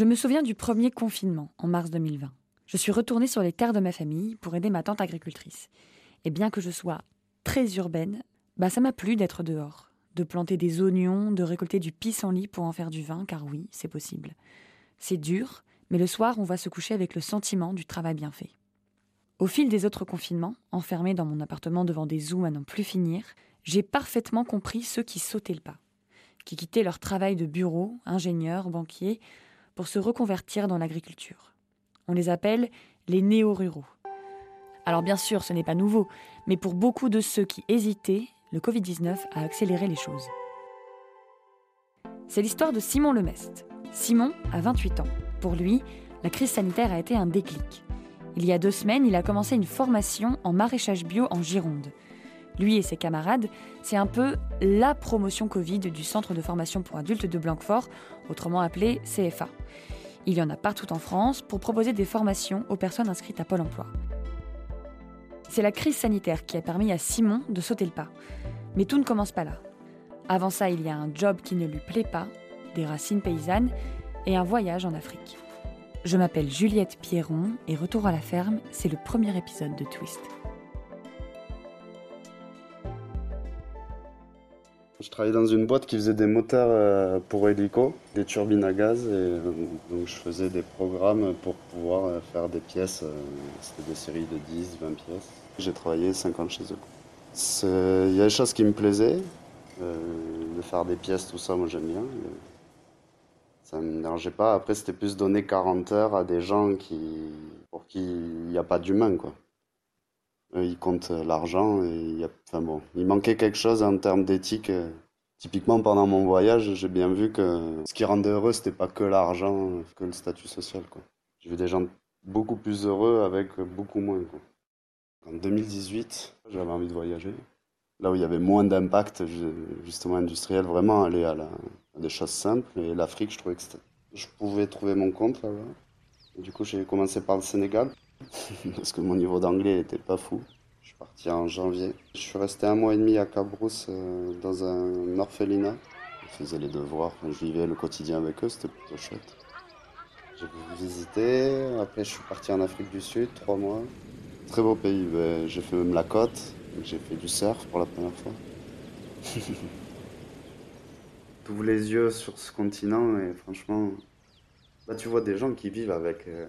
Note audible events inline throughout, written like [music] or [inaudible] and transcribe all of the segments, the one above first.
Je me souviens du premier confinement, en mars 2020. Je suis retournée sur les terres de ma famille pour aider ma tante agricultrice. Et bien que je sois très urbaine, bah ça m'a plu d'être dehors, de planter des oignons, de récolter du pissenlit pour en faire du vin, car oui, c'est possible. C'est dur, mais le soir, on va se coucher avec le sentiment du travail bien fait. Au fil des autres confinements, enfermée dans mon appartement devant des zooms à n'en plus finir, j'ai parfaitement compris ceux qui sautaient le pas, qui quittaient leur travail de bureau, ingénieurs, banquiers, pour se reconvertir dans l'agriculture. On les appelle les néo-ruraux. Alors bien sûr, ce n'est pas nouveau, mais pour beaucoup de ceux qui hésitaient, le Covid-19 a accéléré les choses. C'est l'histoire de Simon Lemest. Simon a 28 ans. Pour lui, la crise sanitaire a été un déclic. Il y a deux semaines, il a commencé une formation en maraîchage bio en Gironde. Lui et ses camarades, c'est un peu la promotion Covid du Centre de formation pour adultes de Blanquefort, autrement appelé CFA. Il y en a partout en France pour proposer des formations aux personnes inscrites à Pôle emploi. C'est la crise sanitaire qui a permis à Simon de sauter le pas. Mais tout ne commence pas là. Avant ça, il y a un job qui ne lui plaît pas, des racines paysannes et un voyage en Afrique. Je m'appelle Juliette Pierron et Retour à la ferme, c'est le premier épisode de Twist. Je travaillais dans une boîte qui faisait des moteurs euh, pour hélico, des turbines à gaz, et euh, donc je faisais des programmes pour pouvoir euh, faire des pièces. C'était des séries de 10, 20 pièces. J'ai travaillé 5 ans chez eux. Il y a des choses qui me plaisaient, de faire des pièces, tout ça, moi j'aime bien. Ça ne me dérangeait pas. Après, c'était plus donner 40 heures à des gens qui, pour qui il n'y a pas d'humain, quoi. Euh, ils comptent l'argent et il enfin bon, il manquait quelque chose en termes d'éthique. Typiquement, pendant mon voyage, j'ai bien vu que ce qui rendait heureux, c'était pas que l'argent, que le statut social. J'ai vu des gens beaucoup plus heureux avec beaucoup moins. En 2018, j'avais envie de voyager. Là où il y avait moins d'impact, justement, industriel, vraiment aller à, des choses simples. Et l'Afrique, je trouvais que je pouvais trouver mon compte là-bas. Du coup, j'ai commencé par le Sénégal. [laughs] parce que mon niveau d'anglais n'était pas fou. Je suis parti en janvier. Je suis resté un mois et demi à Cabrousse euh, dans un orphelinat. Je faisais les devoirs, je vivais le quotidien avec eux, c'était plutôt chouette. J'ai visité, après je suis parti en Afrique du Sud, trois mois. Très beau pays, ben, j'ai fait même la côte, j'ai fait du surf pour la première fois. [laughs] Tous les yeux sur ce continent et franchement, bah, tu vois des gens qui vivent avec euh,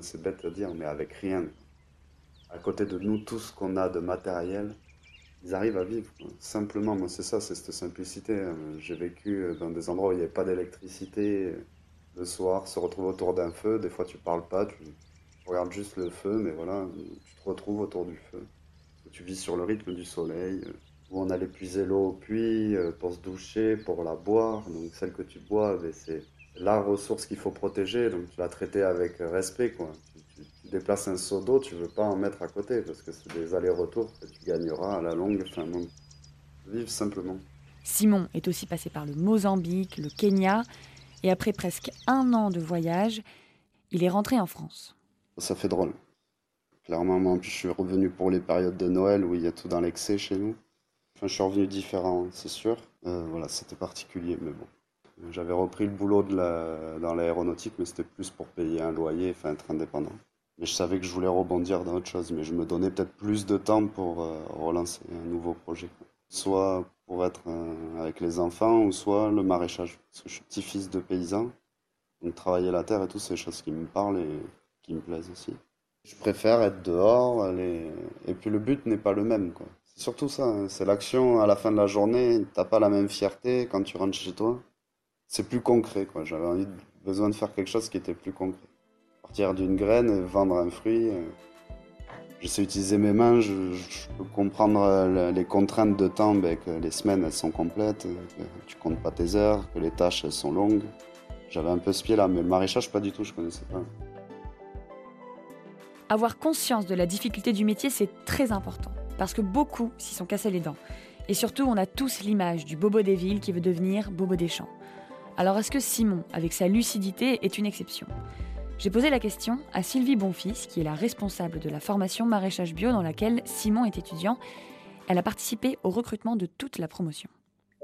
c'est bête à dire, mais avec rien. À côté de nous, tout ce qu'on a de matériel, ils arrivent à vivre. Simplement, moi, c'est ça, c'est cette simplicité. Hein. J'ai vécu dans des endroits où il n'y avait pas d'électricité. Le soir, se retrouver autour d'un feu. Des fois, tu parles pas, tu, regardes juste le feu, mais voilà, tu te retrouves autour du feu. Tu vis sur le rythme du soleil. Où on allait puiser l'eau au puits euh, pour se doucher, pour la boire. Donc, celle que tu bois, ben, c'est la ressource qu'il faut protéger, donc tu la traiter avec respect. Quoi. Tu, déplaces un seau d'eau, tu veux pas en mettre à côté, parce que c'est des allers-retours que tu gagneras à la longue. Enfin, vive simplement. Simon est aussi passé par le Mozambique, le Kenya, et après presque un an de voyage, il est rentré en France. Ça fait drôle. Clairement, moi, je suis revenu pour les périodes de Noël où il y a tout dans l'excès chez nous. Enfin, je suis revenu différent, c'est sûr. Euh, voilà, c'était particulier, mais bon. J'avais repris le boulot dans l'aéronautique, mais c'était plus pour payer un loyer, enfin être indépendant. Mais je savais que je voulais rebondir dans autre chose, mais je me donnais peut-être plus de temps pour euh, relancer un nouveau projet. Soit pour être euh, avec les enfants, ou soit le maraîchage. Parce que je suis petit-fils de paysan, donc travailler la terre et tout, c'est des choses qui me parlent et qui me plaisent aussi. Je préfère être dehors, et puis le but n'est pas le même. C'est surtout ça, hein. c'est l'action à la fin de la journée, t'as pas la même fierté quand tu rentres chez toi c'est plus concret. quoi. J'avais besoin de faire quelque chose qui était plus concret. Partir d'une graine, vendre un fruit. Euh, je sais utiliser mes mains, je, peux comprendre euh, les contraintes de temps, ben, que les semaines elles sont complètes, que tu comptes pas tes heures, que les tâches sont longues. J'avais un peu ce pied là, mais le maraîchage pas du tout, je connaissais pas. Avoir conscience de la difficulté du métier, c'est très important, parce que beaucoup s'y sont cassés les dents. Et surtout, on a tous l'image du bobo des villes qui veut devenir bobo des champs. Alors est-ce que Simon, avec sa lucidité, est une exception? J'ai posé la question à Sylvie Bonfils, qui est la responsable de la formation maraîchage bio dans laquelle Simon est étudiant. Elle a participé au recrutement de toute la promotion.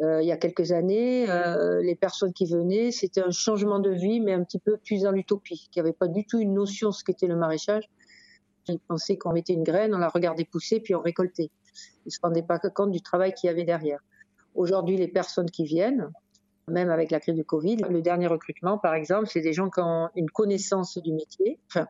il y a quelques années, les personnes qui venaient, c'était un changement de vie, mais un petit peu plus dans l'utopie, qui avait pas du tout une notion de ce qu'était le maraîchage. Ils pensaient qu'on mettait une graine, on la regardait pousser, puis on récoltait. Ils se rendaient pas compte du travail qu'il y avait derrière. Aujourd'hui, les personnes qui viennent, même avec la crise du Covid, le dernier recrutement, par exemple, c'est des gens qui ont une connaissance du métier. Enfin,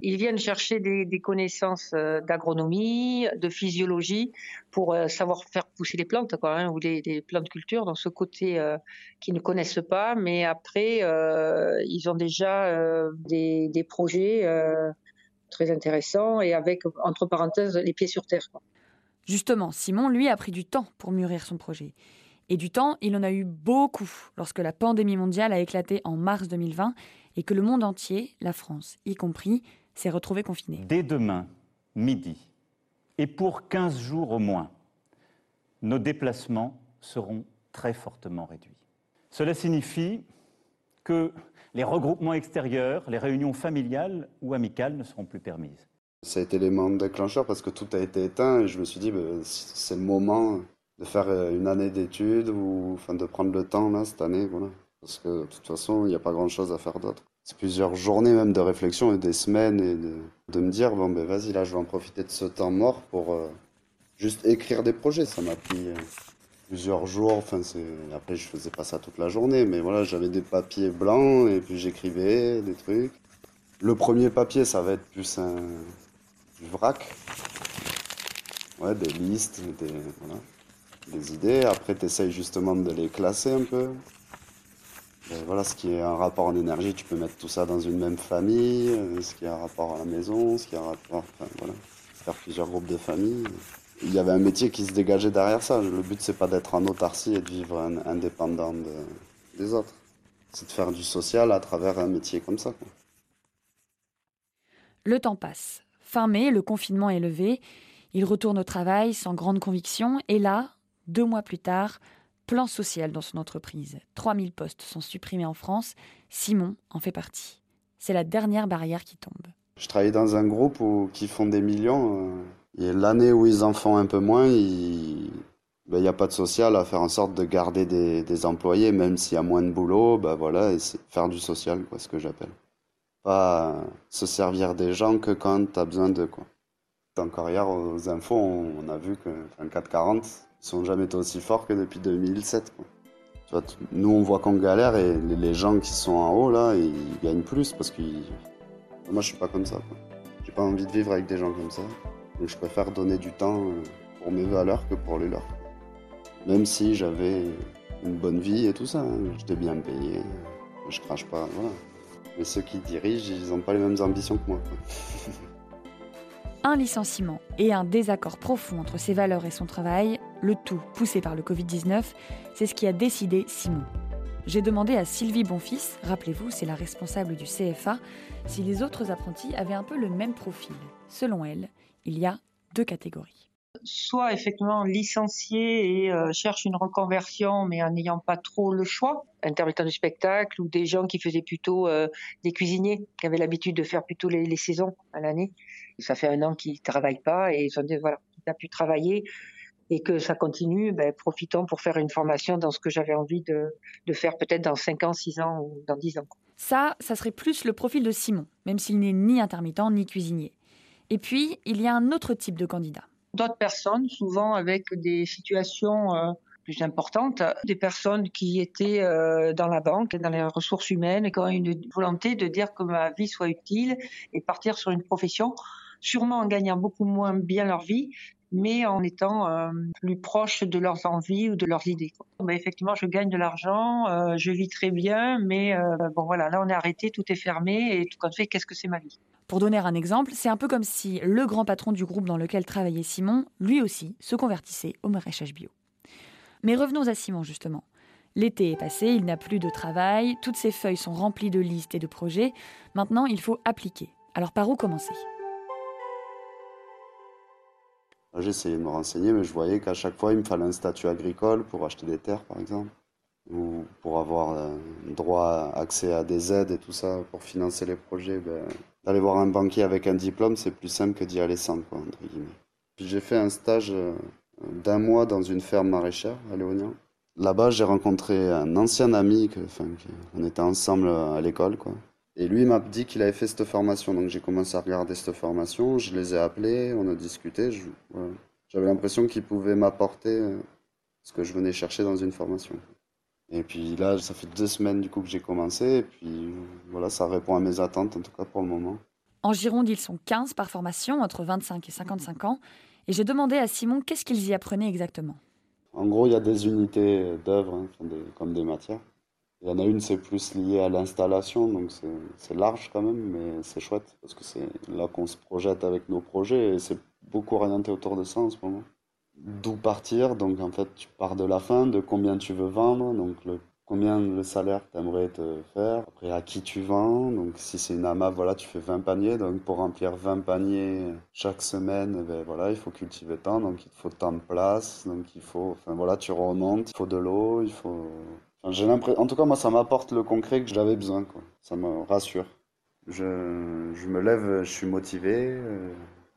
ils viennent chercher des, connaissances euh, d'agronomie, de physiologie, pour euh, savoir faire pousser les plantes, hein, ou des, des, plantes culture, dans ce côté euh, qu'ils ne connaissent pas. Mais après, ils ont déjà des, projets très intéressants et avec, entre parenthèses, les pieds sur terre. Justement, Simon, lui, a pris du temps pour mûrir son projet. Et du temps, il en a eu beaucoup lorsque la pandémie mondiale a éclaté en mars 2020 et que le monde entier, la France y compris, s'est retrouvé confiné. Dès demain, midi, et pour 15 jours au moins, nos déplacements seront très fortement réduits. Cela signifie que les regroupements extérieurs, les réunions familiales ou amicales ne seront plus permises. Ça a été l'élément déclencheur parce que tout a été éteint et je me suis dit, bah, c'est le moment de faire euh, une année d'études ou enfin, de prendre le temps là, cette année. Voilà. Parce que de toute façon, il n'y a pas grand-chose à faire d'autre. C'est plusieurs journées même de réflexion et des semaines et de, de me dire, bon ben vas-y, là je vais en profiter de ce temps mort pour euh, juste écrire des projets. Ça m'a pris euh, plusieurs jours, enfin après je faisais pas ça toute la journée, mais voilà, j'avais des papiers blancs et puis j'écrivais des trucs. Le premier papier, ça va être plus un du vrac. Ouais, des listes, des, voilà, des idées. Après, tu essayes justement de les classer un peu. Et voilà, ce qui est un rapport en énergie, tu peux mettre tout ça dans une même famille. Ce qui est un rapport à la maison, ce qui est un rapport. Enfin, voilà, faire plusieurs groupes de famille. Il y avait un métier qui se dégageait derrière ça. Le but, c'est pas d'être en autarcie et de vivre indépendant de, des autres. C'est de faire du social à travers un métier comme ça. Le temps passe. Fin mai, le confinement est levé. Il retourne au travail sans grande conviction. Et là, deux mois plus tard, plan social dans son entreprise. 3000 postes sont supprimés en France. Simon en fait partie. C'est la dernière barrière qui tombe. Je travaille dans un groupe où, qui font des millions. Et l'année où ils en font un peu moins, il n'y ben, a pas de social à faire en sorte de garder des, employés, même s'il y a moins de boulot. Ben, voilà, faire du social, quoi, ce que j'appelle pas se servir des gens que quand tu as besoin d'eux. Quoi. Encore hier, aux infos, on a vu enfin, 440 sont jamais aussi forts que depuis 2007. Quoi. Nous, on voit qu'on galère et les gens qui sont en haut, là, ils gagnent plus parce que moi, je suis pas comme ça. J'ai pas envie de vivre avec des gens comme ça. Donc, je préfère donner du temps euh, pour mes valeurs que pour les leurs. Même si j'avais une bonne vie et tout ça, hein. j'étais bien payé, je crache pas. Mais ceux qui dirigent, ils n'ont pas les mêmes ambitions que moi. [laughs] un licenciement et un désaccord profond entre ses valeurs et son travail, le tout poussé par le Covid-19, c'est ce qui a décidé Simon. J'ai demandé à Sylvie Bonfils, rappelez-vous, c'est la responsable du CFA, si les autres apprentis avaient un peu le même profil. Selon elle, il y a deux catégories soit effectivement licencié et euh, cherche une reconversion, mais en n'ayant pas trop le choix, intermittent du spectacle ou des gens qui faisaient plutôt euh, des cuisiniers, qui avaient l'habitude de faire plutôt les, les saisons à l'année. Ça fait un an qu'ils travaillent pas et ils ont dit voilà, il a pu travailler et que ça continue, ben, profitons pour faire une formation dans ce que j'avais envie de, de faire peut-être dans 5 ans, 6 ans ou dans 10 ans. Ça, ça serait plus le profil de Simon, même s'il n'est ni intermittent ni cuisinier. Et puis, il y a un autre type de candidat d'autres personnes, souvent avec des situations euh, plus importantes, des personnes qui étaient euh, dans la banque, dans les ressources humaines, et qui ont une volonté de dire que ma vie soit utile et partir sur une profession, sûrement en gagnant beaucoup moins bien leur vie, mais en étant euh, plus proche de leurs envies ou de leurs idées. Ben, effectivement, je gagne de l'argent, euh, je vis très bien, mais euh, bon voilà, là on est arrêté, tout est fermé, et tout compte fait, qu'est-ce que c'est ma vie? Pour donner un exemple, c'est un peu comme si le grand patron du groupe dans lequel travaillait Simon, lui aussi, se convertissait au maraîchage bio. Mais revenons à Simon justement. L'été est passé, il n'a plus de travail, toutes ses feuilles sont remplies de listes et de projets. Maintenant, il faut appliquer. Alors par où commencer? J'ai essayé de me renseigner, mais je voyais qu'à chaque fois, il me fallait un statut agricole pour acheter des terres, par exemple, ou pour avoir euh, droit, accès à des aides et tout ça, pour financer les projets. Ben, D'aller voir un banquier avec un diplôme, c'est plus simple que d'y aller sans, quoi. Puis j'ai fait un stage euh, d'un mois dans une ferme maraîchère à Léognan. Là-bas, j'ai rencontré un ancien ami, que, enfin, on était ensemble à l'école, quoi. Et lui m'a dit qu'il avait fait cette formation, donc j'ai commencé à regarder cette formation, je les ai appelés, on a discuté, j'avais l'impression qu'il pouvait m'apporter euh, ce que je venais chercher dans une formation. Et puis là, ça fait deux semaines du coup que j'ai commencé, et puis voilà, ça répond à mes attentes en tout cas pour le moment. En Gironde, ils sont 15 par formation, entre 25 et 55 ans, et j'ai demandé à Simon qu'est-ce qu'ils y apprenaient exactement? En gros, il y a des unités d'œuvre, hein, comme des matières. Il y en a une, c'est plus lié à l'installation, donc c'est large quand même, mais c'est chouette, parce que c'est là qu'on se projette avec nos projets, et c'est beaucoup orienté autour de ça en ce moment. D'où partir, donc en fait, tu pars de la fin, de combien tu veux vendre, donc combien le salaire que tu aimerais te faire, après à qui tu vends, donc si c'est une AMA, voilà, tu fais 20 paniers, donc pour remplir 20 paniers chaque semaine, eh ben voilà, il faut cultiver tant, donc il faut tant de place, donc il faut, enfin voilà, tu remontes, il faut de l'eau, il faut... j'ai en tout cas moi ça m'apporte le concret que j'avais besoin, quoi. ça me rassure. Je, je me lève, je suis motivé, euh,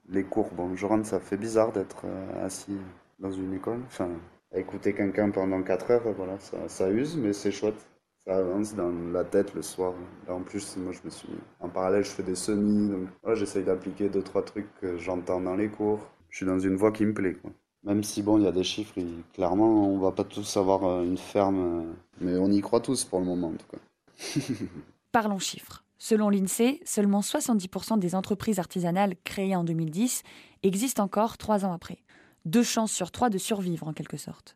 les cours, bon, je rentre, ça fait bizarre d'être euh, assis dans une école, enfin écouter quelqu'un pendant 4 heures, voilà, ça, ça use, mais c'est chouette. Ça avance dans la tête le soir. Là, en plus, moi, je me suis. En parallèle, je fais des semis, donc j'essaye d'appliquer deux, trois trucs que j'entends dans les cours. Je suis dans une voie qui me plaît, quoi. Même si, bon, il y a des chiffres, clairement, on va pas tous avoir euh, une ferme, euh, mais on y croit tous pour le moment, en tout cas. [laughs] Parlons chiffres. Selon l'INSEE, seulement 70% des entreprises artisanales créées en 2010 existent encore trois ans après deux chances sur trois de survivre en quelque sorte.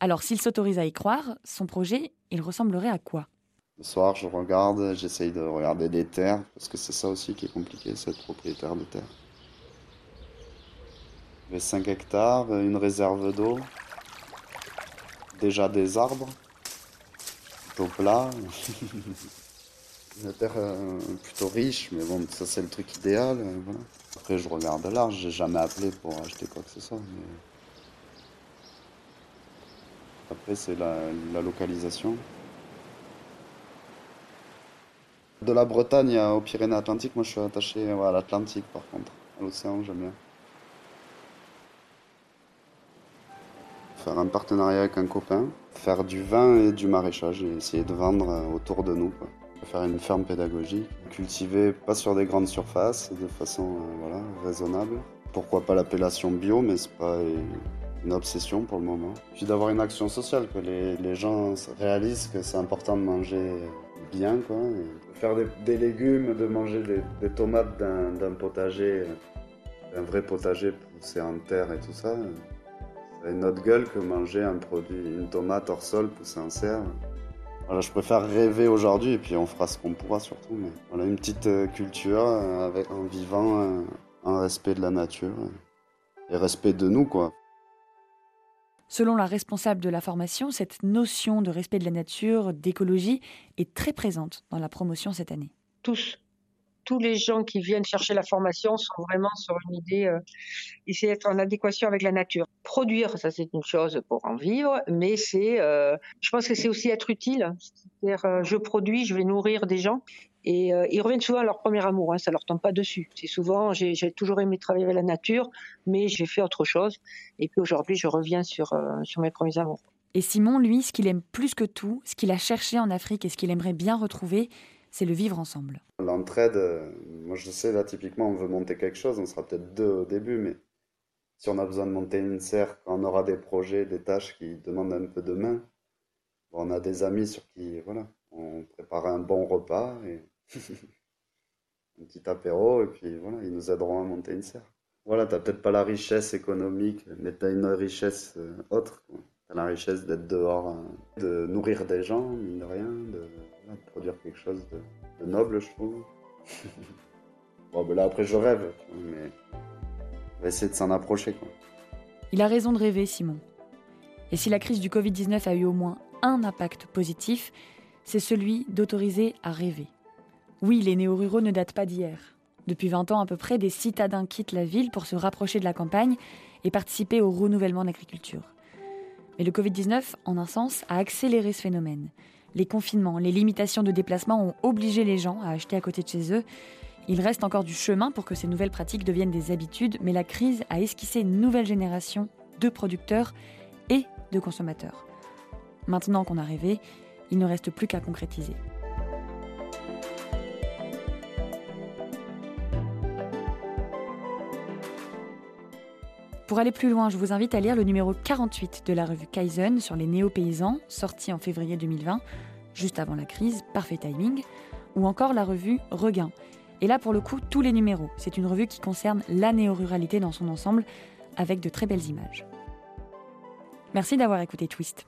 Alors s'il s'autorise à y croire, son projet, il ressemblerait à quoi? Le soir, je regarde, j'essaye de regarder des terres, parce que c'est ça aussi qui est compliqué, c'est être propriétaire de terre. J'ai 5 hectares, une réserve d'eau, déjà des arbres, plutôt plat. [laughs] une terre euh, plutôt riche, mais bon, ça c'est le truc idéal. Euh. Après, je regarde large, j'ai jamais appelé pour acheter quoi que ce soit. Après, c'est la, localisation. De la Bretagne aux Pyrénées-Atlantiques, moi je suis attaché à l'Atlantique par contre. À l'océan, j'aime bien. Faire un partenariat avec un copain, faire du vin et du maraîchage et essayer de vendre euh, autour de nous. Faire une ferme pédagogique, cultiver pas sur des grandes surfaces, de façon euh, voilà, raisonnable. Pourquoi pas l'appellation bio, mais c'est pas une obsession pour le moment. Puis d'avoir une action sociale, que les, gens réalisent que c'est important de manger bien, quoi. faire des, légumes, de manger des, tomates d'un potager, d'un vrai potager poussé en terre et tout ça. Une autre gueule que manger un produit, une tomate hors sol poussée en serre je préfère rêver aujourd'hui et puis on fera ce qu'on pourra surtout. Mais voilà, une petite euh, culture euh, avec, en vivant euh, un respect de la nature et respect de nous, quoi. Selon la responsable de la formation, cette notion de respect de la nature, d'écologie, est très présente dans la promotion cette année. Tous, tous les gens qui viennent chercher la formation sont vraiment sur une idée, euh, essayer d'être en adéquation avec la nature. Produire, ça c'est une chose pour en vivre, mais c'est, euh, je pense que c'est aussi être utile. C'est-à-dire, euh, je produis, je vais nourrir des gens. Et euh, ils reviennent souvent à leur premier amour, hein, ça leur tombe pas dessus. C'est souvent, j'ai toujours aimé travailler avec la nature, mais j'ai fait autre chose. Et puis aujourd'hui, je reviens sur, sur mes premiers amours. Et Simon, lui, ce qu'il aime plus que tout, ce qu'il a cherché en Afrique et ce qu'il aimerait bien retrouver, c'est le vivre ensemble. L'entraide, euh, moi je sais, là typiquement on veut monter quelque chose, on sera peut-être deux au début, mais si on a besoin de monter une serre, quand on aura des projets, des tâches qui demandent un peu de main, on a des amis sur qui, voilà, on prépare un bon repas et [laughs] un petit apéro, et puis voilà, ils nous aideront à monter une serre. Voilà, t'as peut-être pas la richesse économique, mais t'as une richesse euh, autre. T'as la richesse d'être dehors, hein, de nourrir des gens, mine de rien, produire quelque chose de, noble, je trouve. [laughs] bon, ben là, après, je rêve, mais on va essayer de s'en approcher. Quoi. Il a raison de rêver, Simon. Et si la crise du Covid-19 a eu au moins un impact positif, c'est celui d'autoriser à rêver. Oui, les néo-ruraux ne datent pas d'hier. Depuis 20 ans à peu près, des citadins quittent la ville pour se rapprocher de la campagne et participer au renouvellement de l'agriculture. Mais le Covid-19, en un sens, a accéléré ce phénomène. Les confinements, les limitations de déplacement ont obligé les gens à acheter à côté de chez eux. Il reste encore du chemin pour que ces nouvelles pratiques deviennent des habitudes, mais la crise a esquissé une nouvelle génération de producteurs et de consommateurs. Maintenant qu'on a rêvé, il ne reste plus qu'à concrétiser. Pour aller plus loin, je vous invite à lire le numéro 48 de la revue Kaizen sur les néo-paysans, sorti en février 2020, juste avant la crise, parfait timing, ou encore la revue Regain. Et là, pour le coup, tous les numéros. C'est une revue qui concerne la néo-ruralité dans son ensemble, avec de très belles images. Merci d'avoir écouté Twist.